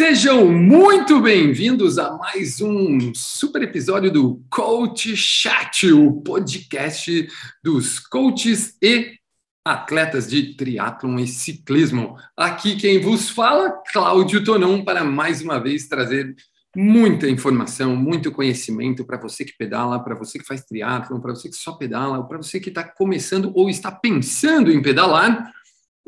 Sejam muito bem-vindos a mais um super episódio do Coach Chat, o podcast dos coaches e atletas de triatlon e ciclismo. Aqui quem vos fala, Cláudio Tonon, para mais uma vez trazer muita informação, muito conhecimento para você que pedala, para você que faz triatlon, para você que só pedala, para você que está começando ou está pensando em pedalar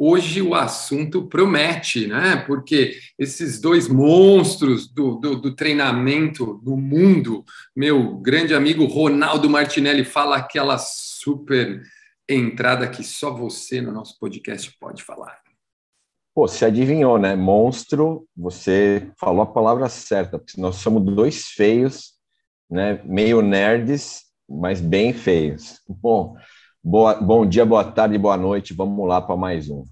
hoje o assunto promete, né? Porque esses dois monstros do, do, do, treinamento no mundo, meu grande amigo Ronaldo Martinelli fala aquela super entrada que só você no nosso podcast pode falar. Pô, você adivinhou, né? Monstro, você falou a palavra certa, porque nós somos dois feios, né? Meio nerds, mas bem feios. Bom, Boa, bom dia, boa tarde, boa noite. Vamos lá para mais um.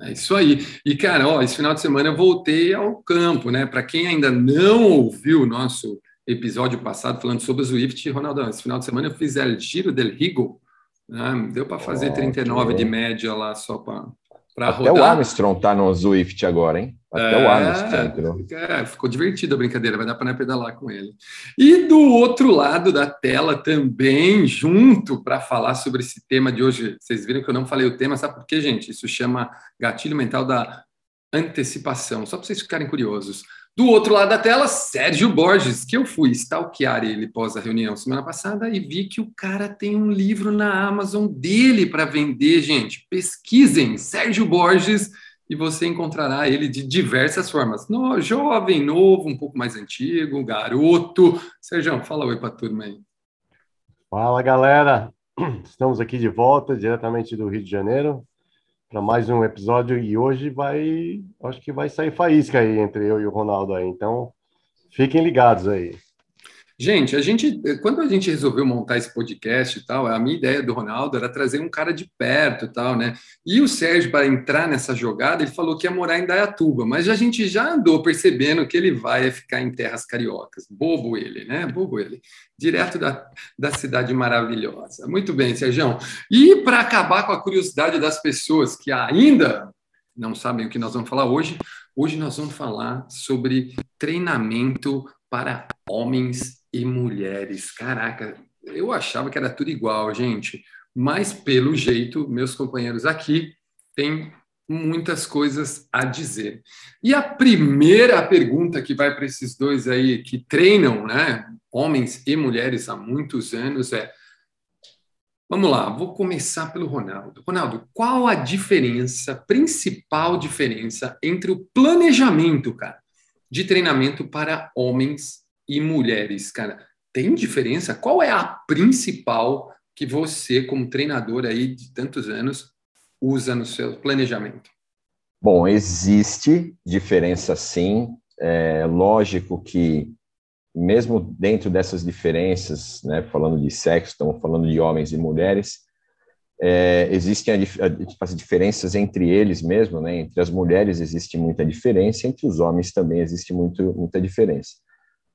É isso aí. E, cara, ó, esse final de semana eu voltei ao campo, né? Para quem ainda não ouviu o nosso episódio passado falando sobre o Swift, Ronaldo, esse final de semana eu fiz o Giro del Rigo. Né? Deu para fazer oh, 39 de média lá só para rodar. Até o Armstrong tá no Zwift agora, hein? Até é, o Armstrong. É, ficou divertida a brincadeira, vai dar para pedalar com ele. E do outro lado da tela também, junto para falar sobre esse tema de hoje, vocês viram que eu não falei o tema, sabe por quê, gente? Isso chama gatilho mental da antecipação, só para vocês ficarem curiosos. Do outro lado da tela, Sérgio Borges, que eu fui stalkear ele pós a reunião semana passada e vi que o cara tem um livro na Amazon dele para vender, gente. Pesquisem Sérgio Borges e você encontrará ele de diversas formas. No, jovem, novo, um pouco mais antigo, garoto. Sérgio, fala oi para a turma aí. Fala, galera. Estamos aqui de volta, diretamente do Rio de Janeiro para mais um episódio e hoje vai, acho que vai sair faísca aí entre eu e o Ronaldo aí. Então, fiquem ligados aí. Gente, a gente, quando a gente resolveu montar esse podcast e tal, a minha ideia do Ronaldo era trazer um cara de perto e tal, né? E o Sérgio, para entrar nessa jogada, ele falou que ia morar em Dayatuba, mas a gente já andou percebendo que ele vai ficar em terras cariocas. Bobo ele, né? Bobo ele. Direto da, da cidade maravilhosa. Muito bem, Sérgio. E para acabar com a curiosidade das pessoas que ainda não sabem o que nós vamos falar hoje, hoje nós vamos falar sobre treinamento para homens e mulheres. Caraca, eu achava que era tudo igual, gente. Mas, pelo jeito, meus companheiros aqui têm muitas coisas a dizer. E a primeira pergunta que vai para esses dois aí que treinam, né, homens e mulheres há muitos anos é: Vamos lá, vou começar pelo Ronaldo. Ronaldo, qual a diferença, principal diferença entre o planejamento, cara, de treinamento para homens e mulheres, cara, tem diferença? Qual é a principal que você, como treinador aí de tantos anos, usa no seu planejamento? Bom, existe diferença sim. É lógico que, mesmo dentro dessas diferenças, né, falando de sexo, estamos falando de homens e mulheres, é, existem as diferenças entre eles mesmo, né? Entre as mulheres existe muita diferença, entre os homens também existe muito, muita diferença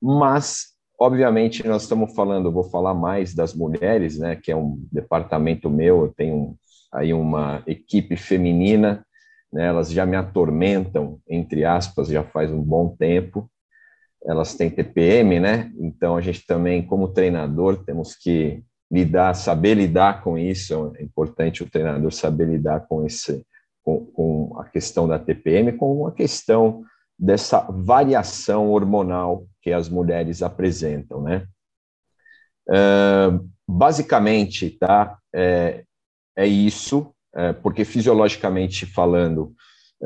mas obviamente nós estamos falando, vou falar mais das mulheres, né, que é um departamento meu, eu tenho aí uma equipe feminina, né, elas já me atormentam, entre aspas, já faz um bom tempo, elas têm TPM, né, então a gente também, como treinador, temos que lidar, saber lidar com isso, é importante o treinador saber lidar com esse, com, com a questão da TPM, com a questão dessa variação hormonal que as mulheres apresentam, né? Basicamente, tá? É, é isso, é, porque fisiologicamente falando,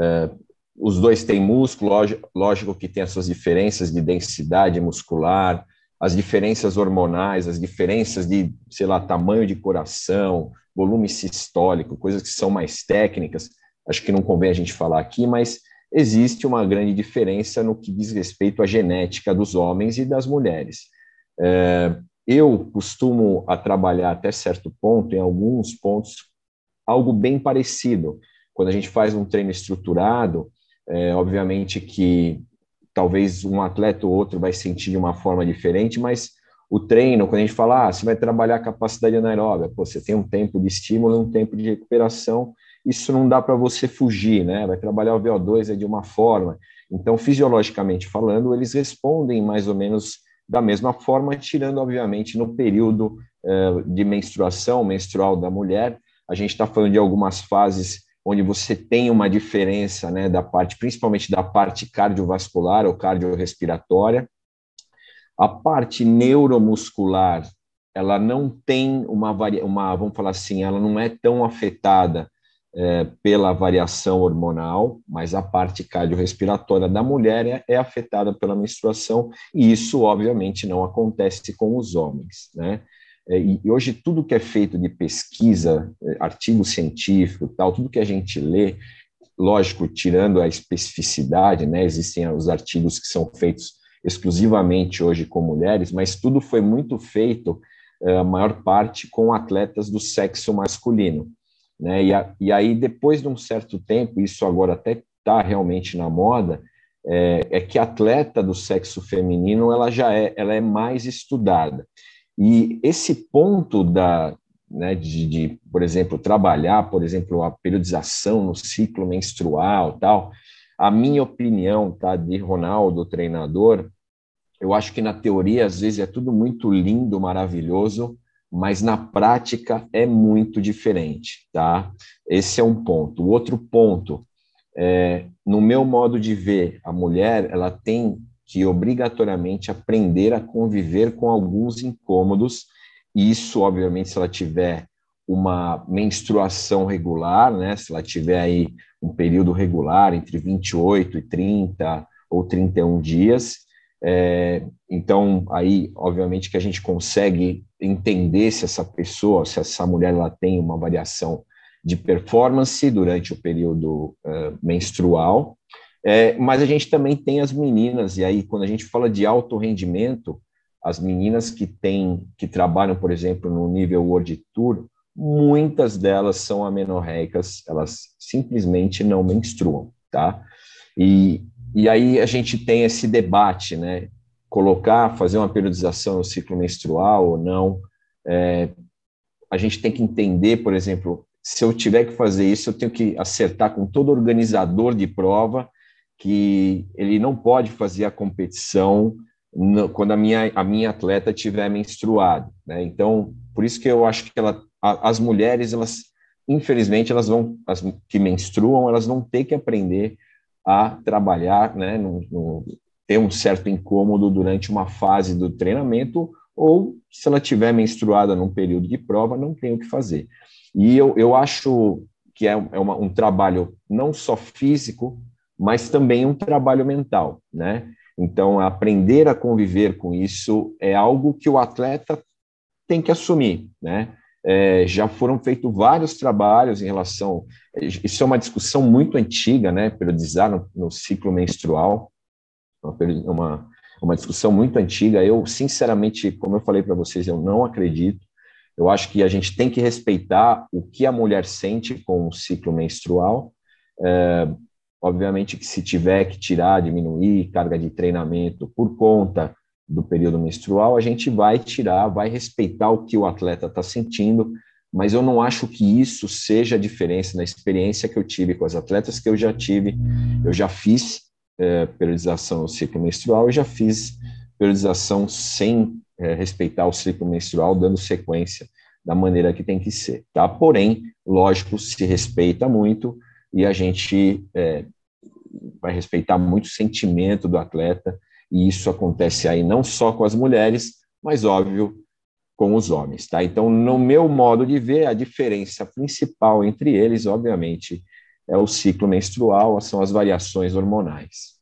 é, os dois têm músculo, lógico, lógico que tem as suas diferenças de densidade muscular, as diferenças hormonais, as diferenças de, sei lá, tamanho de coração, volume sistólico, coisas que são mais técnicas, acho que não convém a gente falar aqui, mas existe uma grande diferença no que diz respeito à genética dos homens e das mulheres. É, eu costumo a trabalhar até certo ponto, em alguns pontos, algo bem parecido. Quando a gente faz um treino estruturado, é, obviamente que talvez um atleta ou outro vai sentir de uma forma diferente, mas o treino, quando a gente fala, ah, você vai trabalhar a capacidade anaeróbica, pô, você tem um tempo de estímulo e um tempo de recuperação, isso não dá para você fugir, né? Vai trabalhar o VO2 é de uma forma. Então, fisiologicamente falando, eles respondem mais ou menos da mesma forma, tirando, obviamente, no período uh, de menstruação, menstrual da mulher, a gente está falando de algumas fases onde você tem uma diferença, né, da parte, principalmente da parte cardiovascular ou cardiorrespiratória. A parte neuromuscular, ela não tem uma, uma vamos falar assim, ela não é tão afetada é, pela variação hormonal, mas a parte cardiorrespiratória da mulher é, é, afetada pela menstruação, e isso, obviamente, não acontece com os homens, né? É, e hoje tudo que é feito de pesquisa, é, artigo científico, tal, tudo que a gente lê, lógico, tirando a especificidade, né? Existem os artigos que são feitos exclusivamente hoje com mulheres, mas tudo foi muito feito, é, a maior parte, com atletas do sexo masculino. Né? E, a, e aí, depois de um certo tempo, isso agora até está realmente na moda, é, é, que a atleta do sexo feminino ela já é, ela é mais estudada. E esse ponto da, né, de, de, por exemplo, trabalhar, por exemplo, a periodização no ciclo menstrual, tal, a minha opinião, tá, de Ronaldo, treinador, eu acho que na teoria às vezes é tudo muito lindo, maravilhoso, mas na prática é muito diferente, tá? Esse é um ponto. O outro ponto, é, no meu modo de ver, a mulher ela tem que obrigatoriamente aprender a conviver com alguns incômodos. E isso, obviamente, se ela tiver uma menstruação regular, né? Se ela tiver aí um período regular entre 28 e 30 ou 31 dias, é, então, aí, obviamente, que a gente consegue entender se essa pessoa, se essa mulher ela tem uma variação de performance durante o período uh, menstrual, é, mas a gente também tem as meninas, e aí, quando a gente fala de alto rendimento, as meninas que têm, que trabalham, por exemplo, no nível World Tour, muitas delas são amenorreicas, elas simplesmente não menstruam, tá? E, e aí a gente tem esse debate, né? Colocar, fazer uma periodização no ciclo menstrual ou não. É, a gente tem que entender, por exemplo, se eu tiver que fazer isso, eu tenho que acertar com todo organizador de prova que ele não pode fazer a competição no, quando a minha, a minha atleta tiver menstruado. Né? Então, por isso que eu acho que ela, a, as mulheres, elas, infelizmente, elas vão, as que menstruam, elas vão ter que aprender a trabalhar, né, no, no, ter um certo incômodo durante uma fase do treinamento, ou se ela tiver menstruada num período de prova, não tem o que fazer. E eu, eu acho que é, é uma, um trabalho não só físico, mas também um trabalho mental, né? Então, aprender a conviver com isso é algo que o atleta tem que assumir, né? É, já foram feitos vários trabalhos em relação. Isso é uma discussão muito antiga, né? Periodizar no, no ciclo menstrual, uma, uma, discussão muito antiga. Eu, sinceramente, como eu falei para vocês, eu não acredito. Eu acho que a gente tem que respeitar o que a mulher sente com o ciclo menstrual. É, obviamente que se tiver que tirar, diminuir carga de treinamento por conta do período menstrual, a gente vai tirar, vai respeitar o que o atleta está sentindo, mas eu não acho que isso seja a diferença na experiência que eu tive com as atletas que eu já tive. Eu já fiz é, periodização no ciclo menstrual e já fiz periodização sem é, respeitar o ciclo menstrual, dando sequência da maneira que tem que ser, tá? Porém, lógico, se respeita muito e a gente é, vai respeitar muito o sentimento do atleta, e isso acontece aí não só com as mulheres, mas óbvio com os homens, tá? Então, no meu modo de ver, a diferença principal entre eles, obviamente, é o ciclo menstrual, são as variações hormonais.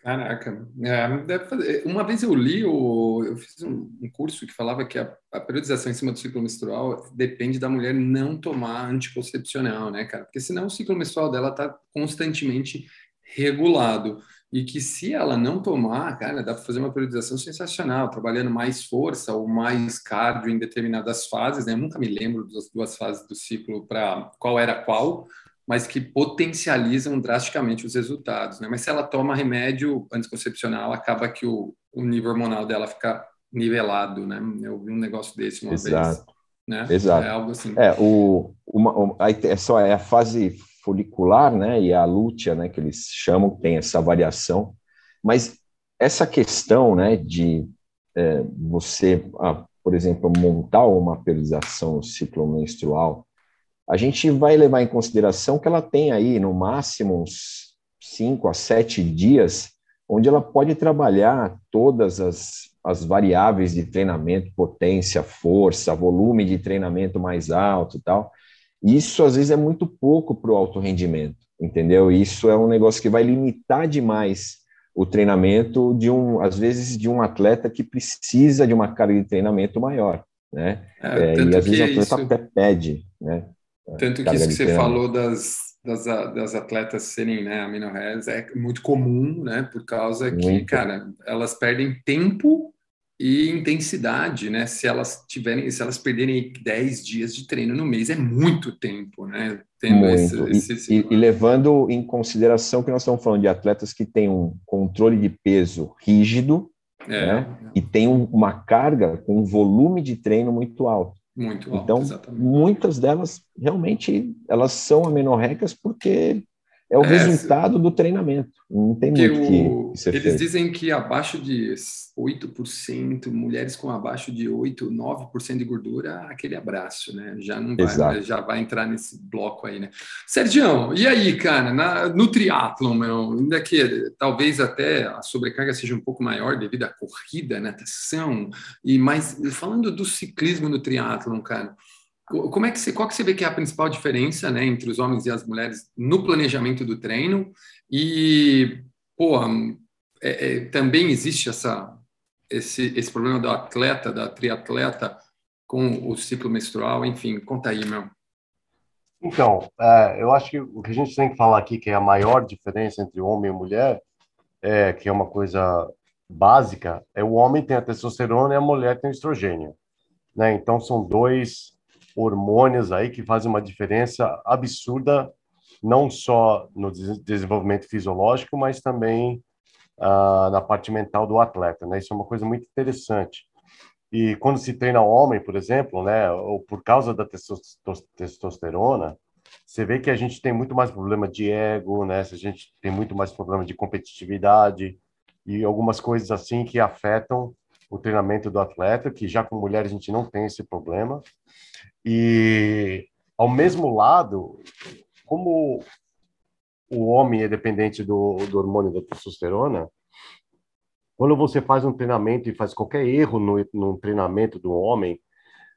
Caraca, é, uma vez eu li, eu fiz um, curso que falava que a, a, periodização em cima do ciclo menstrual depende da mulher não tomar anticoncepcional, né, cara? Porque senão o ciclo menstrual dela tá constantemente regulado e que se ela não tomar, cara, dá para fazer uma periodização sensacional, trabalhando mais força ou mais cardio em determinadas fases, né? Eu nunca me lembro das duas fases do ciclo para qual era qual, mas que potencializam drasticamente os resultados, né? Mas se ela toma remédio anticoncepcional, acaba que o, o nível hormonal dela fica nivelado, né? Eu vi um negócio desse uma Exato. vez. Né? Exato. É algo assim. É, o, uma, é só é a fase folicular, né, e a lútea, né, que eles chamam, tem essa variação, mas essa questão, né, de é, você, ah, por exemplo, montar uma periodização no ciclo menstrual, a gente vai levar em consideração que ela tem aí, no máximo, uns 5 a 7 dias, onde ela pode trabalhar todas as, as variáveis de treinamento, potência, força, volume de treinamento mais alto e tal. Isso, às vezes, é muito pouco para o alto rendimento, entendeu? Isso é um negócio que vai limitar demais o treinamento de um, às vezes, de um atleta que precisa de uma carga de treinamento maior, né? É, é, e às vezes o atleta isso... até pede, né? Tanto que isso que você falou das, das, das atletas serem né, aminoheads é muito comum, né? Por causa muito. que, cara, elas perdem tempo e intensidade, né? Se elas tiverem, se elas perderem 10 dias de treino no mês, é muito tempo, né? Tendo muito. Esse, esse, e, e, levando em consideração que nós estamos falando de atletas que têm um controle de peso rígido, é, né? É. E tem um, uma carga com um volume de treino muito alto. Muito alto, então, exatamente. muitas delas realmente elas são amenorrecas porque é o é, resultado do treinamento. Não tem muito o, que, que Eles feito. dizem que abaixo de 8%, mulheres com abaixo de 8, 9% de gordura, aquele abraço, né? Já não vai, já vai entrar nesse bloco aí, né? Sergião, e aí, cara, na, no triatlon, meu, ainda que talvez até a sobrecarga seja um pouco maior devido à corrida, natação, e mais falando do ciclismo no triatlon, cara, como é que você, qual que você vê que é a principal diferença né, entre os homens e as mulheres no planejamento do treino? E, pô, é, é, também existe essa, esse, esse problema do atleta, da triatleta com o ciclo menstrual, enfim, conta aí, meu. Então, é, eu acho que o que a gente tem que falar aqui, que é a maior diferença entre homem e mulher, é, que é uma coisa básica, é o homem tem a testosterona e a mulher tem o estrogênio. Né? Então, são dois hormônios aí que fazem uma diferença absurda, não só no desenvolvimento fisiológico, mas também uh, na parte mental do atleta, né? Isso é uma coisa muito interessante. E quando se treina homem, por exemplo, né, ou por causa da testosterona, você vê que a gente tem muito mais problema de ego, né? A gente tem muito mais problema de competitividade e algumas coisas assim que afetam o treinamento do atleta, que já com mulher a gente não tem esse problema. E, ao mesmo lado, como o homem é dependente do, do hormônio da testosterona, quando você faz um treinamento e faz qualquer erro no, no treinamento do homem,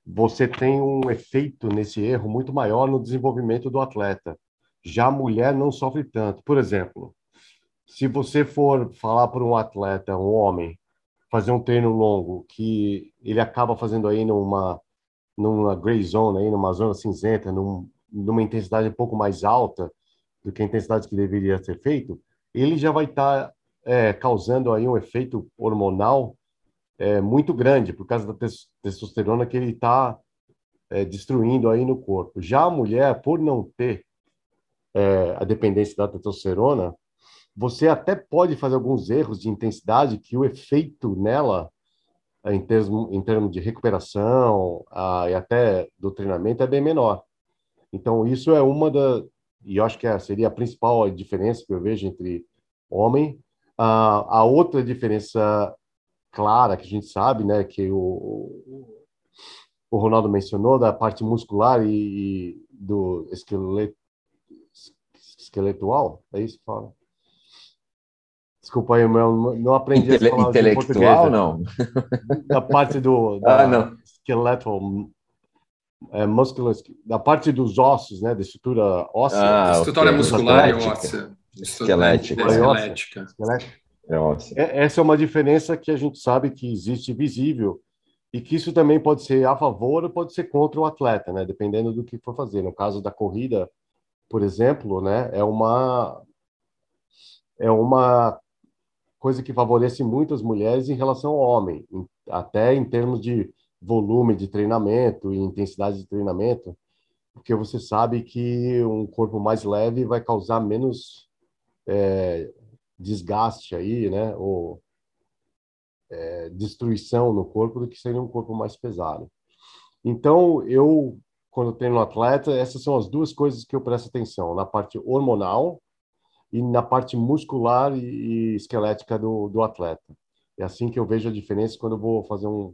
você tem um efeito nesse erro muito maior no desenvolvimento do atleta. Já a mulher não sofre tanto. Por exemplo, se você for falar para um atleta, um homem, fazer um treino longo, que ele acaba fazendo aí numa numa gray zone, aí, numa zona cinzenta, num, numa intensidade um pouco mais alta do que a intensidade que deveria ser feito, ele já vai estar tá, é, causando aí um efeito hormonal é, muito grande por causa da testosterona que ele está é, destruindo aí no corpo. Já a mulher, por não ter é, a dependência da testosterona, você até pode fazer alguns erros de intensidade que o efeito nela em termos, em termos de recuperação ah, e até do treinamento é bem menor. Então, isso é uma da, e eu acho que seria a principal diferença que eu vejo entre homem. Ah, a outra diferença clara que a gente sabe, né, que o, o Ronaldo mencionou, da parte muscular e, e do esqueleto, esqueletual, é isso que fala? Desculpa aí, meu, não aprendi Intele a falar Intelectual, não? Da parte do da ah, não. skeletal, é, muscular, da parte dos ossos, né, da estrutura óssea. Ah, estrutura okay. muscular e óssea. Esquelética. Esquelética. É óssea. É, essa é uma diferença que a gente sabe que existe visível e que isso também pode ser a favor ou pode ser contra o atleta, né, dependendo do que for fazer. No caso da corrida, por exemplo, né, é uma é uma coisa que favorece muito as mulheres em relação ao homem, até em termos de volume de treinamento e intensidade de treinamento, porque você sabe que um corpo mais leve vai causar menos é, desgaste aí, né, ou é, destruição no corpo do que seria um corpo mais pesado. Então, eu quando treino atleta, essas são as duas coisas que eu presto atenção, na parte hormonal e na parte muscular e, esquelética do, do atleta. É assim que eu vejo a diferença quando eu vou fazer um,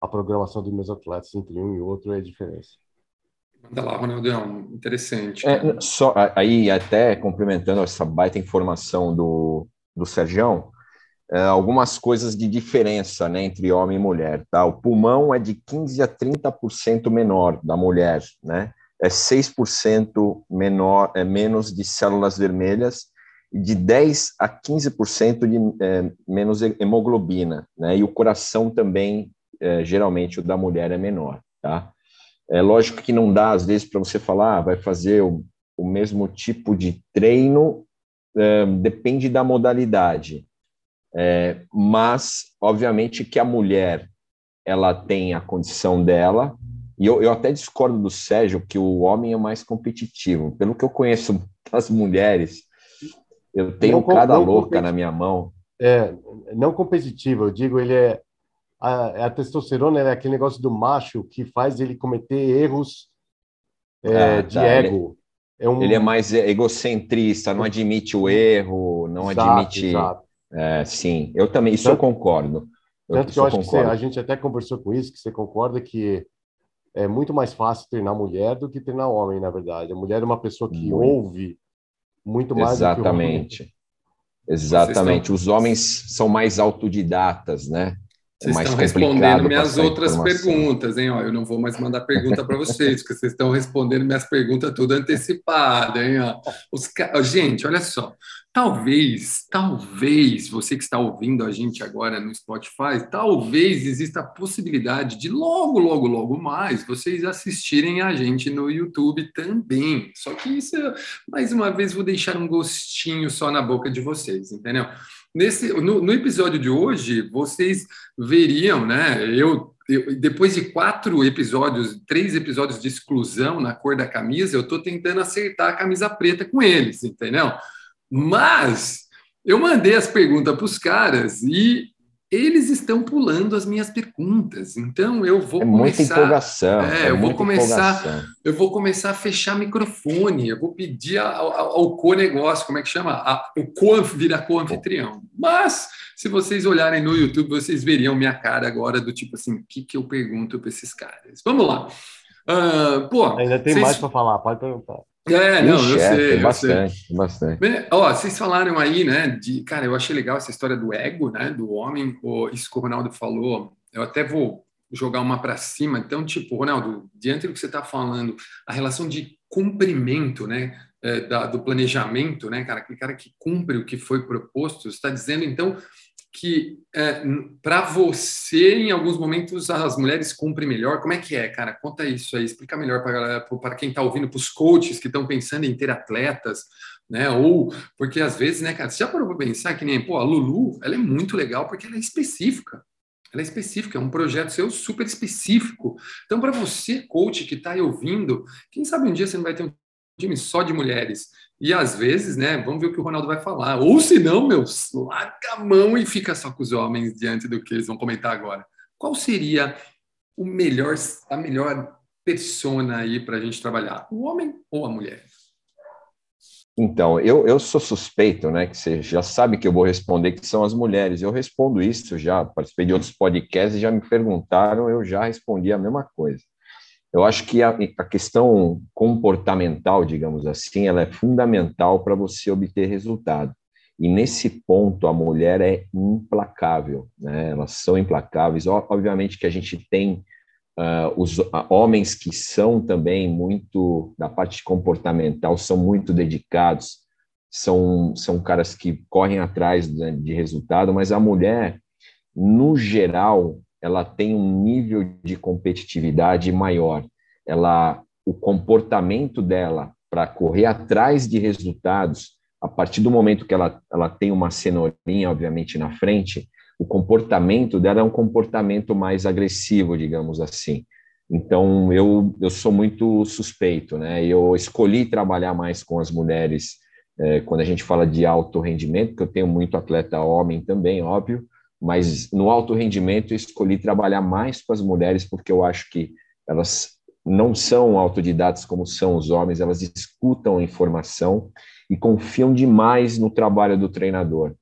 a programação dos meus atletas entre um e outro, é a diferença. Manda lá, Ronaldão, interessante. É, só, aí, até complementando essa baita informação do, do Sergião, é, algumas coisas de diferença né, entre homem e mulher. Tá? O pulmão é de 15% a 30% menor da mulher, né? É 6% menor, é menos de células vermelhas e de 10 a 15% de é, menos hemoglobina, né? E o coração também, é, geralmente o da mulher é menor, tá? É lógico que não dá às vezes para você falar, ah, vai fazer o, o mesmo tipo de treino, é, depende da modalidade. É, mas, obviamente, que a mulher ela tem a condição dela, e eu, eu até discordo do Sérgio que o homem é mais competitivo. Pelo que eu conheço das mulheres, eu tenho não, cada não louca na minha mão. É, não competitivo, eu digo, ele é. A, a testosterona é aquele negócio do macho que faz ele cometer erros é, ah, de tá, ego. Ele, é um... ele é mais egocentrista, não admite o erro, não exato, admite. Exato. É, sim, eu também, isso tanto, eu concordo. Tanto que eu acho concordo. que você, a gente até conversou com isso, que você concorda que é muito mais fácil treinar mulher do que treinar homem, na verdade. A mulher é uma pessoa que muito. ouve muito mais Exatamente. Exatamente. Estão... Os homens são mais autodidatas, né? Vocês é estão respondendo minhas outras perguntas, hein? Ó, eu não vou mais mandar pergunta para vocês, porque vocês estão respondendo minhas perguntas tudo antecipada, hein? Ó. Os Gente, olha só. Talvez, talvez, você que está ouvindo a gente agora no Spotify, talvez exista a possibilidade de logo, logo, logo mais vocês assistirem a gente no YouTube também. Só que isso, mais uma vez, vou deixar um gostinho só na boca de vocês, entendeu? Nesse, no, no episódio de hoje, vocês veriam, né? Eu, depois de quatro episódios, três episódios de exclusão na cor da camisa, eu estou tentando acertar a camisa preta com eles, entendeu? Mas eu mandei as perguntas para os caras e eles estão pulando as minhas perguntas. Então eu vou é começar. Muita empolgação. É, é eu vou começar. Empolgação. Eu vou começar a fechar microfone. Eu vou pedir ao, ao co-negócio, como é que chama? A, o co virar co-anfitrião. Mas se vocês olharem no YouTube, vocês veriam minha cara agora do tipo assim, o que, que eu pergunto para esses caras? Vamos lá. Uh, pô, Ainda tem vocês... mais para falar, pode perguntar. É, não, Ixi, eu é, sei. bastante, sei. bastante. Ó, vocês falaram aí, né, de, cara, eu achei legal essa história do ego, né, do homem, isso que o Ronaldo falou, eu até vou jogar uma para cima, então, tipo, Ronaldo, diante do que você está falando, a relação de cumprimento, né, é, da, do planejamento, né, cara, aquele cara que cumpre o que foi proposto, está dizendo, então, que é, para você, em alguns momentos, as mulheres cumprem melhor. Como é que é, cara? Conta isso aí, explica melhor para quem está ouvindo, para os coaches que estão pensando em ter atletas, né? Ou porque às vezes, né, cara, você já parou para pensar que nem, pô, a Lulu, ela é muito legal porque ela é específica. Ela é específica, é um projeto seu super específico. Então, para você, coach, que está aí ouvindo, quem sabe um dia você não vai ter um time só de mulheres. E às vezes, né, vamos ver o que o Ronaldo vai falar. Ou se não, meu, larga a mão e fica só com os homens diante do que eles vão comentar agora. Qual seria o melhor, a melhor persona aí para a gente trabalhar? O homem ou a mulher? Então, eu, eu sou suspeito, né? Que você já sabe que eu vou responder que são as mulheres. Eu respondo isso já, participei de outros podcasts e já me perguntaram, eu já respondi a mesma coisa. Eu acho que a, a questão comportamental, digamos assim, ela é fundamental para você obter resultado. E nesse ponto a mulher é implacável, né? Elas são implacáveis. Obviamente que a gente tem uh, os uh, homens que são também muito da parte comportamental, são muito dedicados, são são caras que correm atrás de, de resultado, mas a mulher, no geral, ela tem um nível de competitividade maior. Ela, o comportamento dela para correr atrás de resultados, a partir do momento que ela, ela tem uma cenourinha, obviamente, na frente, o comportamento dela é um comportamento mais agressivo, digamos assim. Então, eu, eu sou muito suspeito, né? Eu escolhi trabalhar mais com as mulheres é, quando a gente fala de alto rendimento, porque eu tenho muito atleta homem também, óbvio, mas no alto rendimento escolhi trabalhar mais com as mulheres porque eu acho que elas não são autodidatas como são os homens, elas escutam a informação e confiam demais no trabalho do treinador.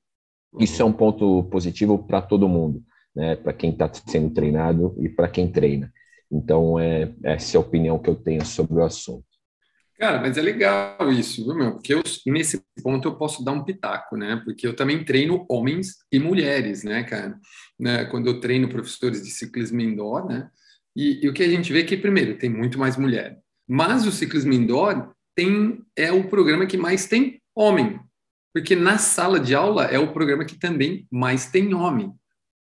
Isso é um ponto positivo para todo mundo, né? para quem está sendo treinado e para quem treina. Então, é, essa é a opinião que eu tenho sobre o assunto. Cara, mas é legal isso, viu, meu? Porque eu, nesse ponto eu posso dar um pitaco, né? Porque eu também treino homens e mulheres, né, cara? Né? Quando eu treino professores de ciclismo indoor, né? E, e, o que a gente vê é que, primeiro, tem muito mais mulher. Mas o ciclismo indoor tem, é o programa que mais tem homem. Porque na sala de aula é o programa que também mais tem homem.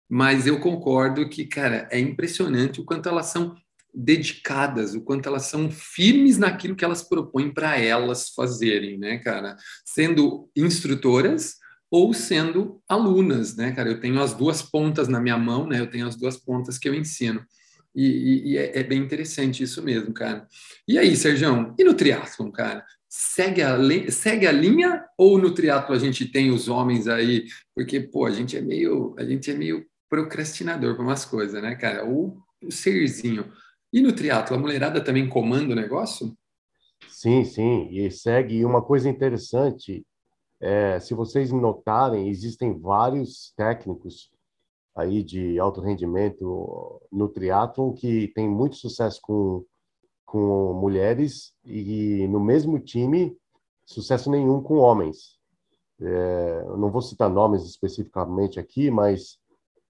Mas eu concordo que, cara, é impressionante o quanto elas são dedicadas, o quanto elas são firmes naquilo que elas propõem para elas fazerem, né, cara? Sendo instrutoras ou sendo alunas, né, cara? Eu tenho as duas pontas na minha mão, né? Eu tenho as duas pontas que eu ensino. E, e, e é, é, bem interessante isso mesmo, cara. E aí, Sérgio, e no triatlon, cara? Segue a, segue a linha ou no triatlo a gente tem os homens aí? Porque, pô, a gente é meio, a gente é meio procrastinador para umas coisas, né, cara? Ou o serzinho. E no triatlo, a mulherada também comanda o negócio? Sim, sim, e segue. E uma coisa interessante, é, se vocês notarem, existem vários técnicos aí de alto rendimento no triatlo que tem muito sucesso com, com mulheres e no mesmo time sucesso nenhum com homens. É, não vou citar nomes especificamente aqui, mas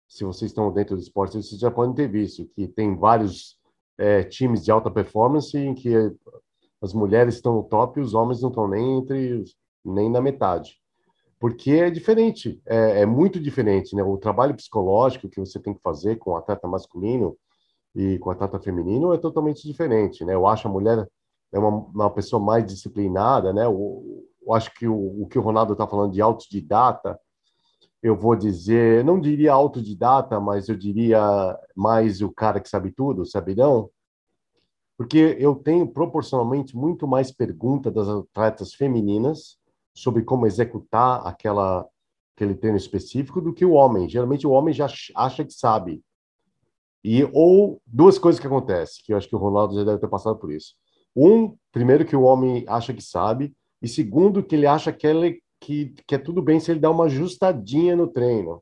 se vocês estão dentro do esporte, vocês já podem ter visto que tem vários é, times de alta performance em que as mulheres estão no top e os homens não estão nem entre nem na metade. Porque é diferente é, é, muito diferente né? O trabalho psicológico que você tem que fazer com o atleta masculino e com o atleta feminino é totalmente diferente né? Eu acho a mulher é uma, uma pessoa mais disciplinada né? Eu, eu acho que o, o que o Ronaldo está falando de autodidata eu vou dizer, não diria autodidata, mas eu diria mais o cara que sabe tudo, sabe não? Porque eu tenho proporcionalmente muito mais perguntas das atletas femininas sobre como executar aquela aquele treino específico do que o homem. Geralmente o homem já acha que sabe. E ou duas coisas que acontecem, que eu acho que o Ronaldo já deve ter passado por isso. Um, primeiro que o homem acha que sabe, e segundo que ele acha que ele que, que é tudo bem se ele dá uma ajustadinha no treino.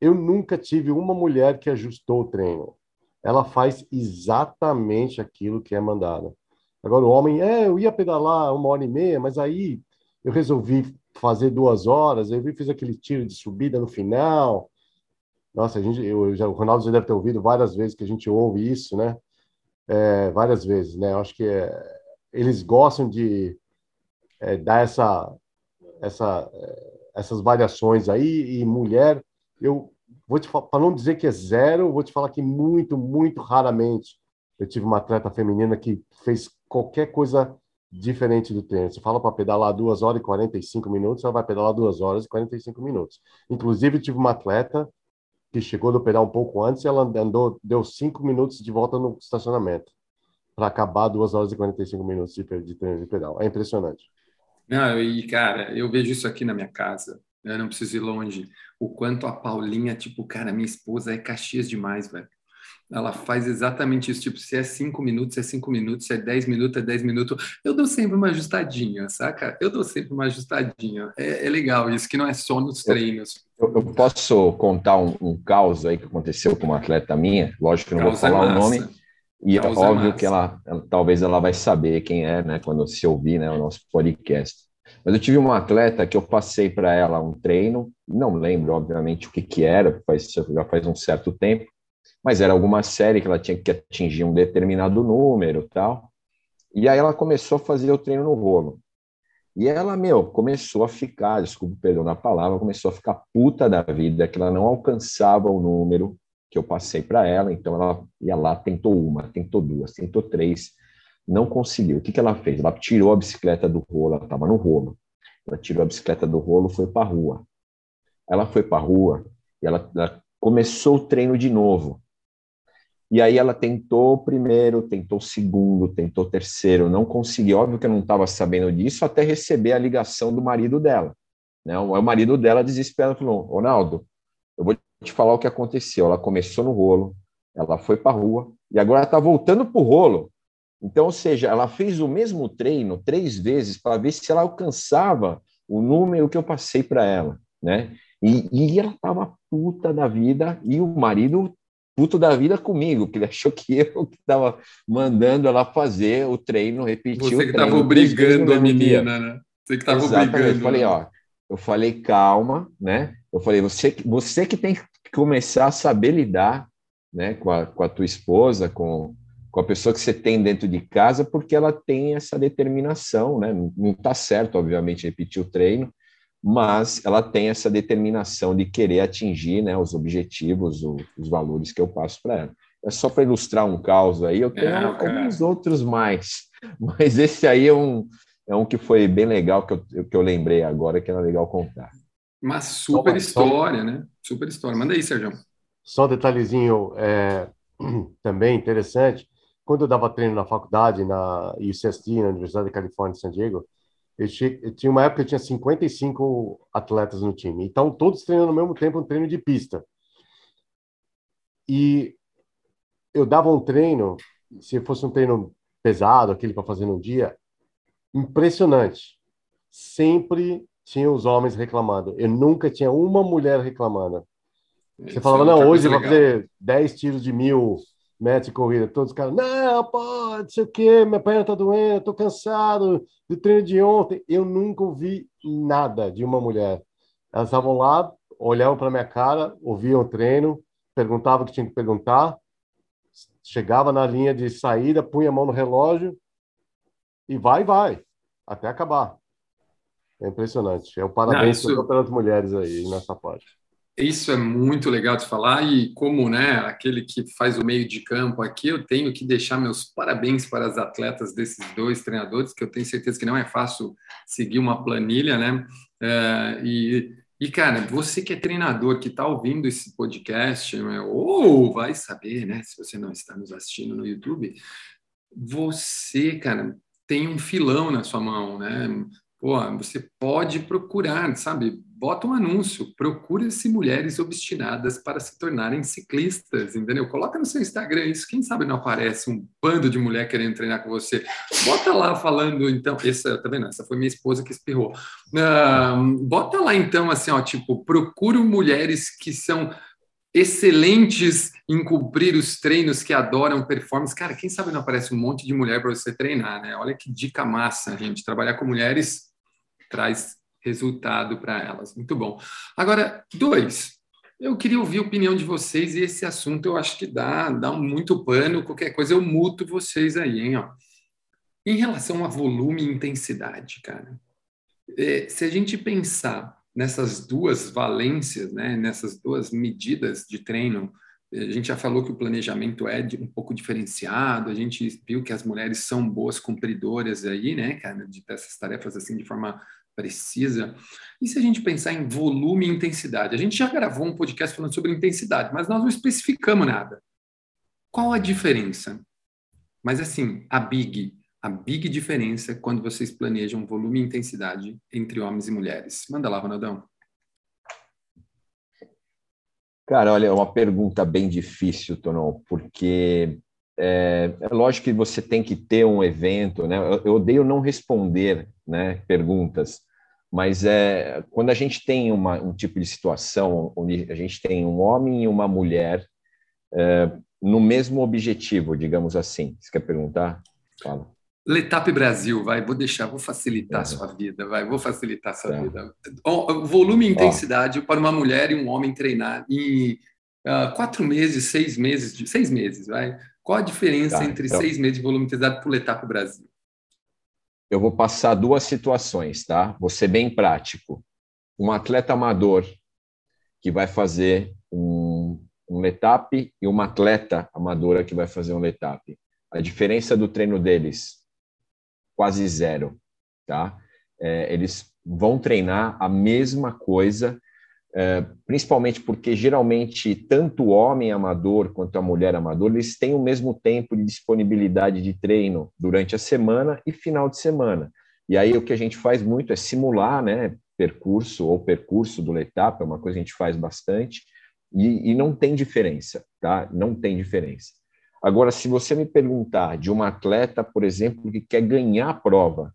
Eu nunca tive uma mulher que ajustou o treino. Ela faz exatamente aquilo que é mandado. Agora, o homem, é, eu ia pedalar uma hora e meia, mas aí eu resolvi fazer duas horas, eu fiz aquele tiro de subida no final. Nossa, a gente, eu, já, o Ronaldo já deve ter ouvido várias vezes que a gente ouve isso, né? É, várias vezes, né? Eu acho que é, eles gostam de é, dar essa essa, essas variações aí, e mulher, eu vou te para não dizer que é zero, vou te falar que muito, muito raramente eu tive uma atleta feminina que fez qualquer coisa diferente do treino. Você fala para pedalar 2 horas e 45 minutos, ela vai pedalar 2 horas e 45 minutos. Inclusive, tive uma atleta que chegou do pedal um pouco antes ela andou, deu 5 minutos de volta no estacionamento para acabar 2 horas e 45 minutos de, de treino de pedal. É impressionante. Não, e cara, eu vejo isso aqui na minha casa. Eu não preciso ir longe. O quanto a Paulinha, tipo, cara, minha esposa é Caxias demais, velho. Ela faz exatamente isso. Tipo, se é cinco minutos, é cinco minutos. Se é dez minutos, é dez minutos. Eu dou sempre uma ajustadinha, saca? Eu dou sempre uma ajustadinha. É, é legal isso, que não é só nos treinos. Eu, eu posso contar um, um, caos aí que aconteceu com uma atleta minha. Lógico que não vou falar o nome e é óbvio massa. que ela, ela, talvez ela vai saber quem é, né, quando se ouvir, né, o nosso podcast. Mas eu tive uma atleta que eu passei para ela um treino, não lembro, obviamente, o que que era, faz, já faz um certo tempo, mas era alguma série que ela tinha que atingir um determinado número tal. E aí ela começou a fazer o treino no rolo. E ela, meu, começou a ficar, desculpa o perdão da palavra, começou a ficar puta da vida, que ela não alcançava o número, que eu passei para ela, então ela ia lá, tentou uma, tentou duas, tentou três, não conseguiu. O que, que ela fez? Ela tirou a bicicleta do rolo, ela estava no rolo. Ela tirou a bicicleta do rolo foi para a rua. Ela foi para a rua e ela, ela começou o treino de novo. E aí ela tentou primeiro, tentou segundo, tentou terceiro, não conseguiu. Óbvio que eu não estava sabendo disso até receber a ligação do marido dela. Né? O marido dela desesperado falou: Ronaldo, eu vou te falar o que aconteceu. Ela começou no rolo, ela foi para a rua e agora está voltando para o rolo. Então, ou seja, ela fez o mesmo treino três vezes para ver se ela alcançava o número que eu passei para ela, né? E, e ela estava puta da vida e o marido puto da vida comigo, que ele achou que eu que estava mandando ela fazer o treino, repetir Você o que treino. estava obrigando a menina, né? Você que estava obrigando. Eu falei, ó, eu falei, calma, né? Eu falei, você, você que tem que começar a saber lidar né, com, a, com a tua esposa, com, com a pessoa que você tem dentro de casa, porque ela tem essa determinação, né? Não está certo, obviamente, repetir o treino, mas ela tem essa determinação de querer atingir né, os objetivos, o, os valores que eu passo para ela. É só para ilustrar um caos aí, eu tenho é, alguns outros mais, mas esse aí é um, é um que foi bem legal, que eu, que eu lembrei agora, que era legal contar. Uma super história, né? Super história. Manda aí, Sérgio. Só um detalhezinho é, também interessante. Quando eu dava treino na faculdade, na UCSD, na Universidade da Califórnia, em San Diego, eu, tinha, eu tinha uma época que tinha 55 atletas no time. Então, todos treinando ao mesmo tempo um treino de pista. E eu dava um treino, se fosse um treino pesado, aquele para fazer num dia, impressionante. Sempre tinha os homens reclamando. Eu nunca tinha uma mulher reclamando. Você falava, é não, hoje vai fazer 10 tiros de mil metros de corrida. Todos os caras, não, pô, não sei o quê, minha perna tá doendo, tô cansado do treino de ontem. Eu nunca ouvi nada de uma mulher. Elas estavam lá, olhavam para minha cara, ouviam o treino, perguntavam o que tinha que perguntar, chegava na linha de saída, punha a mão no relógio e vai, vai, até acabar. É impressionante. É um parabéns Não, isso... pelas mulheres aí nessa parte. Isso é muito legal de falar e como né, aquele que faz o meio de campo aqui, eu tenho que deixar meus parabéns para as atletas desses dois treinadores, que eu tenho certeza que não é fácil seguir uma planilha, né? É, e, e, cara, você que é treinador, que está ouvindo esse podcast, né, ou vai saber, né, se você não está nos assistindo no YouTube, você, cara, tem um filão na sua mão, né? Pô, você pode procurar, sabe? Bota um anúncio, procura-se mulheres obstinadas para se tornarem ciclistas, entendeu? Coloca no seu Instagram isso, quem sabe não aparece um bando de mulher querendo treinar com você. Bota lá falando, então, essa, tá vendo? Essa foi minha esposa que espirrou. Uh, bota lá, então, assim, ó, tipo, procuro mulheres que são excelentes em cumprir os treinos, que adoram performance. Cara, quem sabe não aparece um monte de mulher para você treinar, né? Olha que dica massa, gente. Trabalhar com mulheres traz resultado para elas. Muito bom. Agora, dois, eu queria ouvir a opinião de vocês e esse assunto eu acho que dá, dá muito pano. Qualquer coisa eu muto vocês aí, hein? Ó. Em relação a volume e intensidade, cara, é, se a gente pensar nessas duas valências, né, nessas duas medidas de treino, a gente já falou que o planejamento é um pouco diferenciado, a gente viu que as mulheres são boas cumpridoras aí, né, cara, de dessas tarefas assim de forma precisa. E se a gente pensar em volume e intensidade? A gente já gravou um podcast falando sobre intensidade, mas nós não especificamos nada. Qual a diferença? Mas assim, a big, a big diferença quando vocês planejam volume e intensidade entre homens e mulheres. Manda lá, Ronaldão. Cara, olha, é uma pergunta bem difícil, Tonon, porque é, é, lógico que você tem que ter um evento, né? Eu, eu odeio não responder, né, perguntas, mas é quando a gente tem uma, um tipo de situação onde a gente tem um homem e uma mulher é, no mesmo objetivo, digamos assim. Você quer perguntar? Fala. Letap Brasil, vai, vou deixar, vou facilitar a sua vida, vai, vou facilitar sua é. vida. O, volume e intensidade Ó. para uma mulher e um homem treinar em uh, quatro meses, seis meses, seis meses, vai. Qual a diferença tá, entre então, seis meses de volume utilizado por etapa Brasil? Eu vou passar duas situações, tá? Vou ser bem prático. Um atleta amador que vai fazer um, um letap e uma atleta amadora que vai fazer um letap. A diferença do treino deles, quase zero, tá? É, eles vão treinar a mesma coisa é, principalmente porque geralmente tanto o homem amador quanto a mulher amador eles têm o mesmo tempo de disponibilidade de treino durante a semana e final de semana. E aí o que a gente faz muito é simular, né, percurso ou percurso do Letap, é uma coisa que a gente faz bastante e, e não tem diferença, tá? Não tem diferença. Agora, se você me perguntar de uma atleta, por exemplo, que quer ganhar a prova,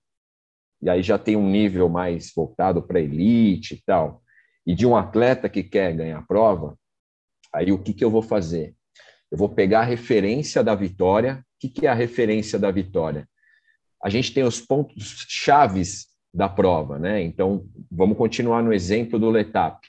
e aí já tem um nível mais voltado para elite e tal, e de um atleta que quer ganhar a prova, aí o que, que eu vou fazer? Eu vou pegar a referência da vitória. O que, que é a referência da vitória? A gente tem os pontos chaves da prova, né? Então, vamos continuar no exemplo do Letap.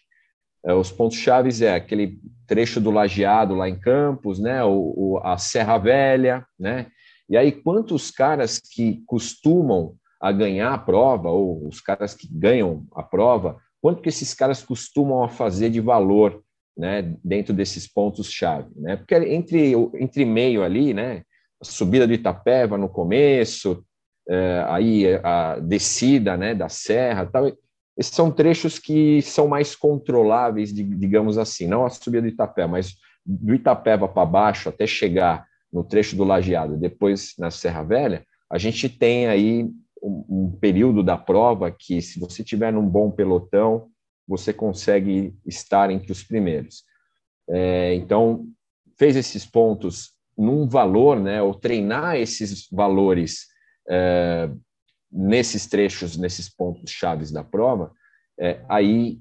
É, os pontos chaves é aquele trecho do lajeado lá em Campos, né? O, o, a Serra Velha, né? E aí, quantos caras que costumam a ganhar a prova, ou os caras que ganham a prova, quanto que esses caras costumam fazer de valor né, dentro desses pontos-chave? Né? Porque entre, entre meio ali, né, a subida do Itapeva no começo, é, aí a descida né, da serra, tal, esses são trechos que são mais controláveis, digamos assim, não a subida do Itapeva, mas do Itapeva para baixo até chegar no trecho do Lajeado, depois na Serra Velha, a gente tem aí um, um período da prova que, se você tiver num bom pelotão, você consegue estar entre os primeiros. É, então, fez esses pontos num valor, né, ou treinar esses valores é, nesses trechos, nesses pontos chaves da prova, é, aí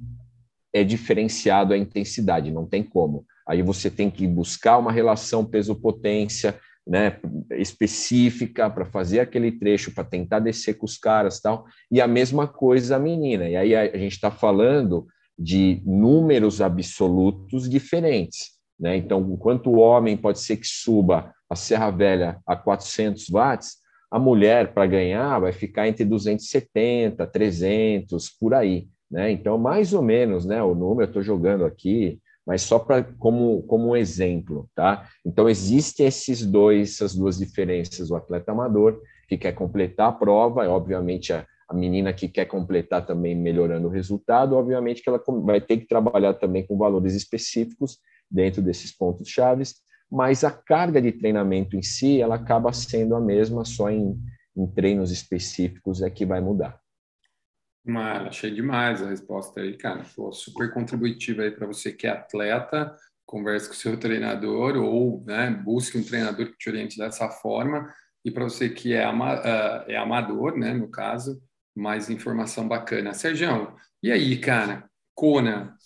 é diferenciado a intensidade, não tem como. Aí você tem que buscar uma relação peso-potência, né, específica para fazer aquele trecho, para tentar descer com os caras tal, e a mesma coisa a menina. E aí a, gente está falando de números absolutos diferentes. Né? Então, enquanto o homem pode ser que suba a Serra Velha a 400 watts, a mulher, para ganhar, vai ficar entre 270, 300, por aí. Né? Então, mais ou menos, né, o número, eu estou jogando aqui, mas só para como, como um exemplo, tá? Então existem esses dois, essas duas diferenças, o atleta amador que quer completar a prova, e obviamente a, a menina que quer completar também melhorando o resultado, obviamente que ela vai ter que trabalhar também com valores específicos dentro desses pontos chaves, mas a carga de treinamento em si, ela acaba sendo a mesma, só em, em treinos específicos é que vai mudar. Mara, achei demais a resposta aí, cara. Pô, super contributiva aí para você que é atleta, converse com o seu treinador ou né, busque um treinador que te oriente dessa forma. E para você que é, ama, uh, é amador, né, no caso, mais informação bacana. Sérgio, e aí, cara? Kona.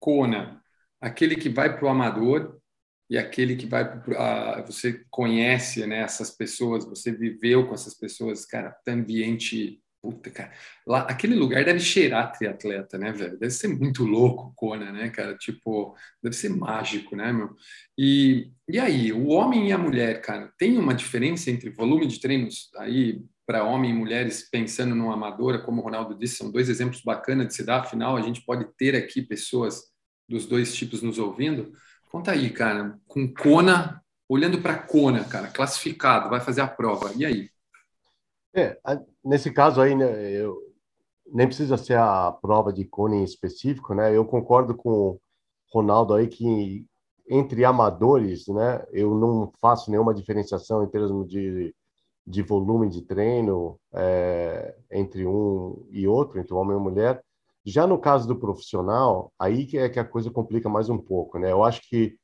Kona. Aquele que vai para o amador e aquele que vai para. Uh, você conhece né, essas pessoas, você viveu com essas pessoas, cara, ambiente Puta, cara. Lá, aquele lugar deve cheirar triatleta, né, velho? Deve ser muito louco, Kona, né, cara? Tipo, deve ser mágico, né, meu? E, e aí, o homem e a mulher, cara, tem uma diferença entre volume de treinos aí para homem e mulheres, pensando numa amadora, como o Ronaldo disse, são dois exemplos bacanas de se dar. Afinal, a gente pode ter aqui pessoas dos dois tipos nos ouvindo. Conta aí, cara, com Kona, olhando para Kona, cara, classificado, vai fazer a prova. E aí? É, nesse caso aí, né, eu, nem precisa ser a prova de cone em específico, né? Eu concordo com o Ronaldo aí que entre amadores, né, eu não faço nenhuma diferenciação em termos de, de volume de treino é, entre um e outro, entre homem e mulher. Já no caso do profissional, aí que é que a coisa complica mais um pouco, né? Eu acho que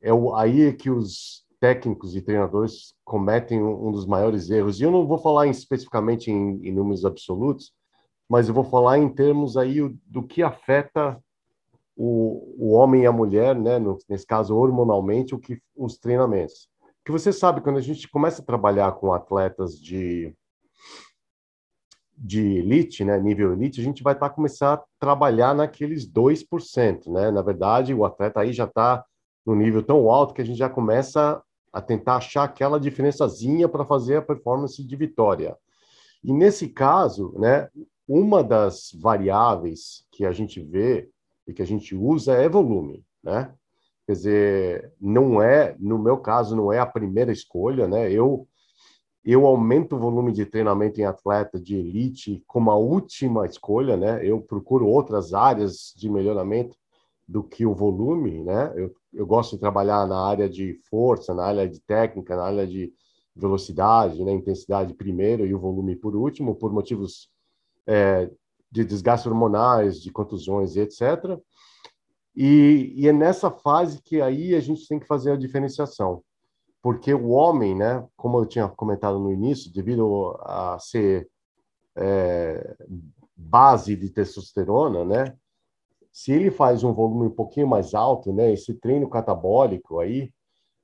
é o, aí é que os técnicos e treinadores cometem um, dos maiores erros. E eu não vou falar em, especificamente em, em, números absolutos, mas eu vou falar em termos aí do que afeta o, o homem e a mulher, né? No, nesse caso, hormonalmente, o que os treinamentos. Que você sabe, quando a gente começa a trabalhar com atletas de de elite, né, nível elite, a gente vai estar tá, começar a trabalhar naqueles 2%, né? Na verdade, o atleta aí já está no nível tão alto que a gente já começa a tentar achar aquela diferençazinha para fazer a performance de vitória. E nesse caso, né, uma das variáveis que a gente vê e que a gente usa é volume, né? Quer dizer, não é, no meu caso, não é a primeira escolha, né? Eu eu aumento o volume de treinamento em atleta de elite como a última escolha, né? Eu procuro outras áreas de melhoramento do que o volume, né? Eu, eu gosto de trabalhar na área de força, na área de técnica, na área de velocidade, né? Intensidade primeiro e o volume por último, por motivos é, de desgaste hormonais, de contusões e etc. E, e é nessa fase que aí a gente tem que fazer a diferenciação, porque o homem, né, como eu tinha comentado no início, devido a ser é, base de testosterona, né, se ele faz um volume um pouquinho mais alto, né, esse treino catabólico aí,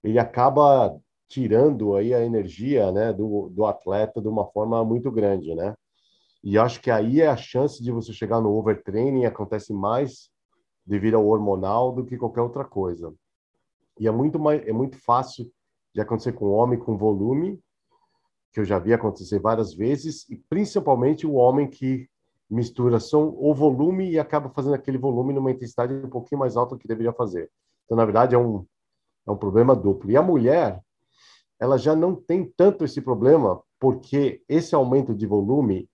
ele acaba tirando aí a energia, né, do, do atleta de uma forma muito grande, né? E acho que aí é a chance de você chegar no overtraining acontece mais devido ao hormonal do que qualquer outra coisa. E é muito mais, é muito fácil de acontecer com o homem com volume, que eu já vi acontecer várias vezes, e principalmente o homem que mistura som o volume e acaba fazendo aquele volume numa intensidade um pouquinho mais alta do que deveria fazer. Então, na verdade, é um, é um problema duplo. E a mulher, ela já não tem tanto esse problema, porque esse aumento de volume,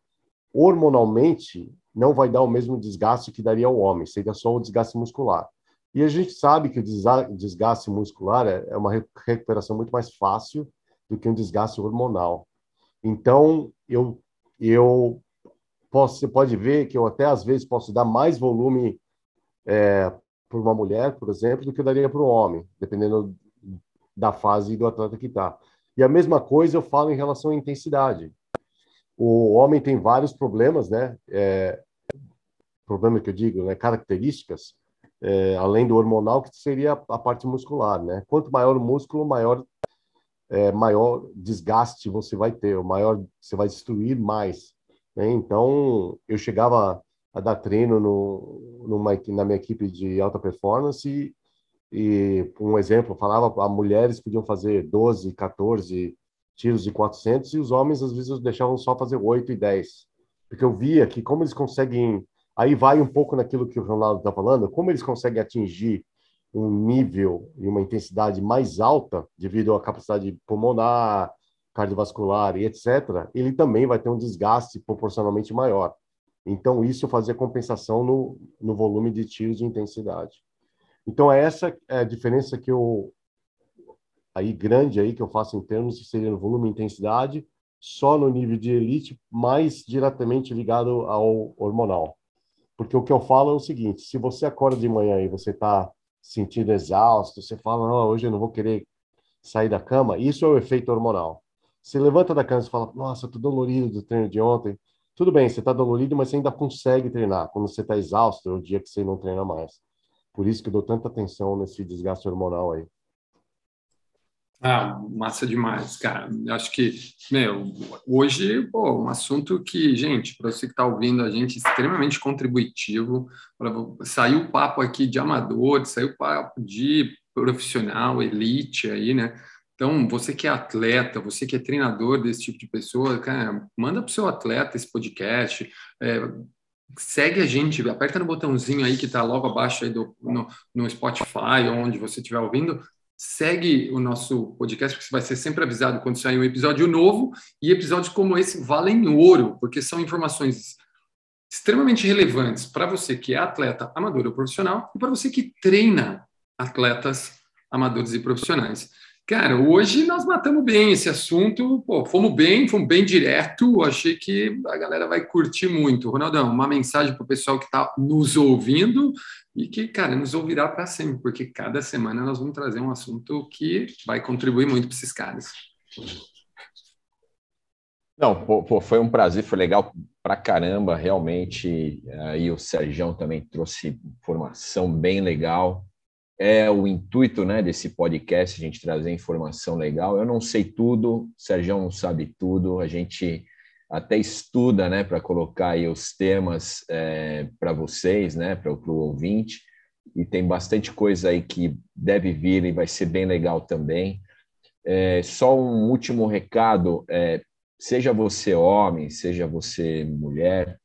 hormonalmente, não vai dar o mesmo desgaste que daria ao homem, seria só o desgaste muscular. E a gente sabe que o desgaste muscular é, é uma recuperação muito mais fácil do que um desgaste hormonal. Então, eu, eu posso, você pode ver que eu até às vezes posso dar mais volume é, para uma mulher, por exemplo, do que eu daria para um homem, dependendo da fase do atleta que está. E a mesma coisa eu falo em relação à intensidade. O homem tem vários problemas, né? É, problema que eu digo, né? Características, é, além do hormonal, que seria a parte muscular, né? Quanto maior o músculo, maior é, maior desgaste você vai ter, maior você vai destruir mais. Né? Então, eu chegava a dar treino no, numa, na minha equipe de alta performance e, um exemplo, falava a mulheres podiam fazer 12, 14 tiros de 400 e os homens às vezes deixavam só fazer 8 e 10. Porque eu via que como eles conseguem, aí vai um pouco naquilo que o Ronaldo está falando, como eles conseguem atingir um nível e uma intensidade mais alta devido à capacidade pulmonar, cardiovascular e etc., ele também vai ter um desgaste proporcionalmente maior. Então, isso fazia compensação no, no volume de tiros de intensidade. Então, é essa é a diferença que eu aí grande aí que eu faço em termos seria no volume e intensidade, só no nível de elite, mais diretamente ligado ao hormonal. Porque o que eu falo é o seguinte: se você acorda de manhã e você está sentindo exausto, você fala, não, hoje eu não vou querer sair da cama, isso é o efeito hormonal. Você levanta da cama e fala, nossa, tô dolorido do treino de ontem. Tudo bem, você está dolorido, mas você ainda consegue treinar. Quando você está exausto, é o dia que você não treina mais. Por isso que eu dou tanta atenção nesse desgaste hormonal aí. Ah, massa demais, cara. Acho que, meu, hoje, pô, um assunto que, gente, para você que está ouvindo a gente, extremamente contributivo. Saiu o papo aqui de amador, saiu o papo de profissional, elite aí, né? Então, você que é atleta, você que é treinador desse tipo de pessoa, cara, manda para o seu atleta esse podcast, é, segue a gente, aperta no botãozinho aí que está logo abaixo aí do, no, no Spotify, onde você estiver ouvindo, segue o nosso podcast, porque você vai ser sempre avisado quando sair um episódio novo, e episódios como esse valem ouro, porque são informações extremamente relevantes para você que é atleta amador ou profissional e para você que treina atletas amadores e profissionais. Cara, hoje nós matamos bem esse assunto, pô, fomos bem, fomos bem direto, achei que a galera vai curtir muito. Ronaldão, uma mensagem para o pessoal que está nos ouvindo e que, cara, nos ouvirá para sempre, porque cada semana nós vamos trazer um assunto que vai contribuir muito para esses caras. Não, pô, foi um prazer, foi legal pra caramba, realmente. Aí o Sérgio também trouxe informação bem legal é o intuito né, desse podcast, a gente trazer informação legal. Eu não sei tudo, Sérgio não sabe tudo, a gente até estuda né, para colocar aí os temas é, para vocês, né, para o ouvinte, e tem bastante coisa aí que deve vir e vai ser bem legal também. É, só um último recado: é, seja você homem, seja você mulher,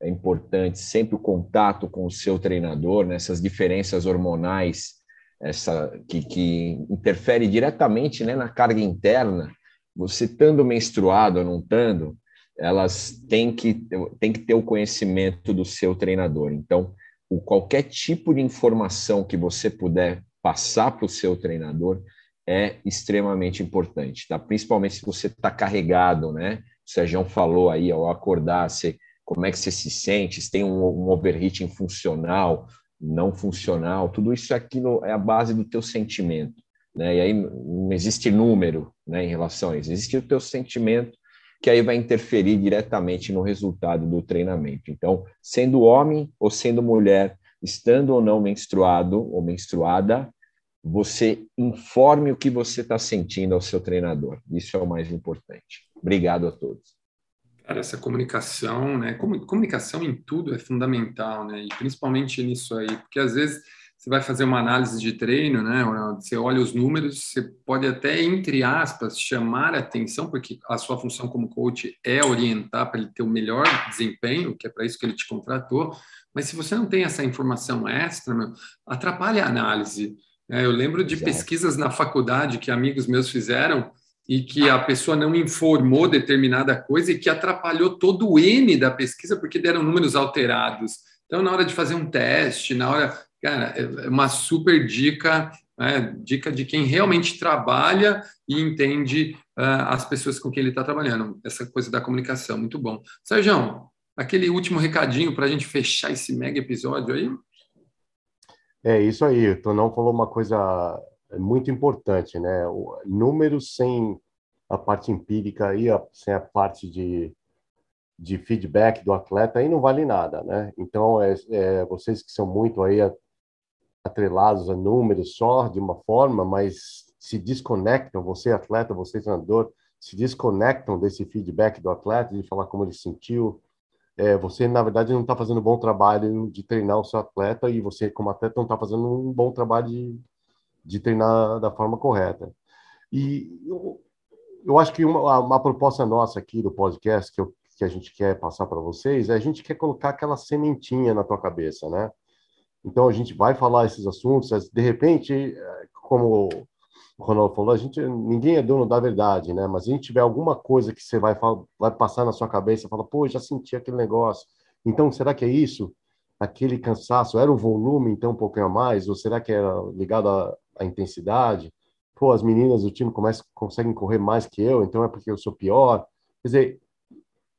é importante sempre o contato com o seu treinador, nessas né, diferenças hormonais essa que, que interfere diretamente né, na carga interna. Você estando menstruado ou não estando, elas têm que, têm que ter o conhecimento do seu treinador. Então, o, qualquer tipo de informação que você puder passar para o seu treinador é extremamente importante, tá? Principalmente se você está carregado, né? O Sérgio falou aí ao acordar, você como é que você se sente, se tem um, um overheating funcional, não funcional, tudo isso aquilo é a base do teu sentimento, né? E aí não existe número, né, em relação a isso, existe o teu sentimento que aí vai interferir diretamente no resultado do treinamento. Então, sendo homem ou sendo mulher, estando ou não menstruado ou menstruada, você informe o que você está sentindo ao seu treinador. Isso é o mais importante. Obrigado a todos. Cara, essa comunicação, né? Comunicação em tudo é fundamental, né? E principalmente nisso aí, porque às vezes você vai fazer uma análise de treino, né? Você olha os números, você pode até, entre aspas, chamar a atenção, porque a sua função como coach é orientar para ele ter o melhor desempenho, que é para isso que ele te contratou. Mas se você não tem essa informação extra, meu, atrapalha a análise. Né? Eu lembro de Exato. pesquisas na faculdade que amigos meus fizeram e que a pessoa não informou determinada coisa e que atrapalhou todo o N da pesquisa porque deram números alterados. Então, na hora de fazer um teste, na hora, cara, é uma super dica, né? dica de quem realmente trabalha e entende uh, as pessoas com quem ele está trabalhando. Essa coisa da comunicação, muito bom. Sérgio, aquele último recadinho para a gente fechar esse mega episódio aí? É isso aí, o Tonão falou uma coisa é muito importante, né? O, números sem a parte empírica e a, sem a parte de, de feedback do atleta aí não vale nada, né? Então, é, é, vocês que são muito aí atrelados a números só de uma forma, mas se desconectam, você atleta, você treinador, se desconectam desse feedback do atleta, de falar como ele sentiu, é, você, na verdade, não está fazendo um bom trabalho de treinar o seu atleta e você, como atleta, não está fazendo um bom trabalho de, de treinar da forma correta. E eu, eu acho que uma, uma proposta nossa aqui do podcast que, eu, que a gente quer passar para vocês é a gente quer colocar aquela sementinha na tua cabeça, né? Então a gente vai falar esses assuntos, de repente, é, como o Ronaldo falou, a gente ninguém é dono da verdade, né? Mas a gente tiver alguma coisa que você vai vai passar na sua cabeça, fala, pô, já senti aquele negócio. Então será que é isso? Aquele cansaço era o volume, então um pouquinho a mais, ou será que era ligado à, à intensidade? Pô, as meninas do time começam, conseguem correr mais que eu, então é porque eu sou pior. Quer dizer,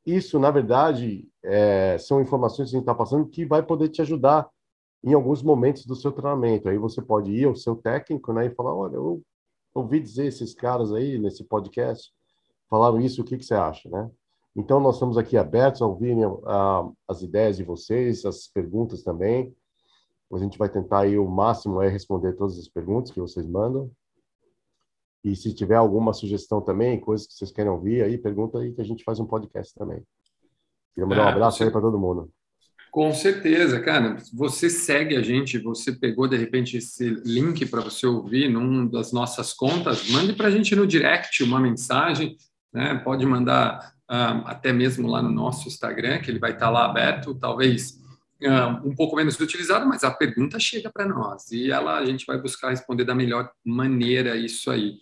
isso na verdade é, são informações que a gente está passando que vai poder te ajudar em alguns momentos do seu treinamento. Aí você pode ir ao seu técnico né, e falar: olha, eu ouvi dizer esses caras aí nesse podcast, falaram isso, o que, que você acha, né? Então, nós estamos aqui abertos a ouvir uh, as ideias de vocês, as perguntas também. A gente vai tentar aí o máximo é responder todas as perguntas que vocês mandam. E se tiver alguma sugestão também, coisas que vocês querem ouvir, aí pergunta aí que a gente faz um podcast também. Queria mandar um é, abraço você... aí para todo mundo. Com certeza, cara. Você segue a gente, você pegou de repente esse link para você ouvir num das nossas contas, mande para a gente no direct uma mensagem, né? Pode mandar uh, até mesmo lá no nosso Instagram, que ele vai estar tá lá aberto, talvez um pouco menos utilizado, mas a pergunta chega para nós e ela a gente vai buscar responder da melhor maneira isso aí.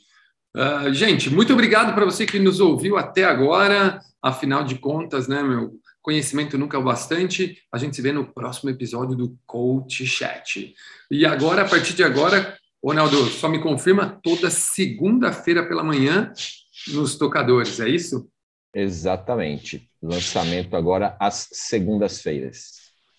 Uh, gente, muito obrigado para você que nos ouviu até agora. Afinal de contas, né, meu? Conhecimento nunca é o bastante. A gente se vê no próximo episódio do Coach Chat. E agora, a partir de agora, Ronaldo, só me confirma toda segunda-feira pela manhã nos tocadores, é isso? Exatamente. Lançamento agora às segundas-feiras.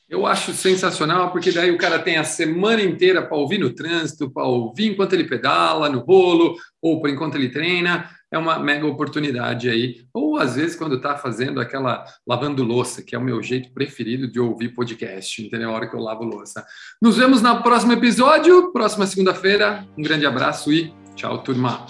Eu acho sensacional, porque daí o cara tem a semana inteira para ouvir no trânsito, para ouvir enquanto ele pedala, no rolo, ou para enquanto ele treina. É uma mega oportunidade aí. Ou às vezes quando está fazendo aquela lavando louça, que é o meu jeito preferido de ouvir podcast, entendeu? A hora que eu lavo louça. Nos vemos no próximo episódio, próxima segunda-feira. Um grande abraço e tchau, turma.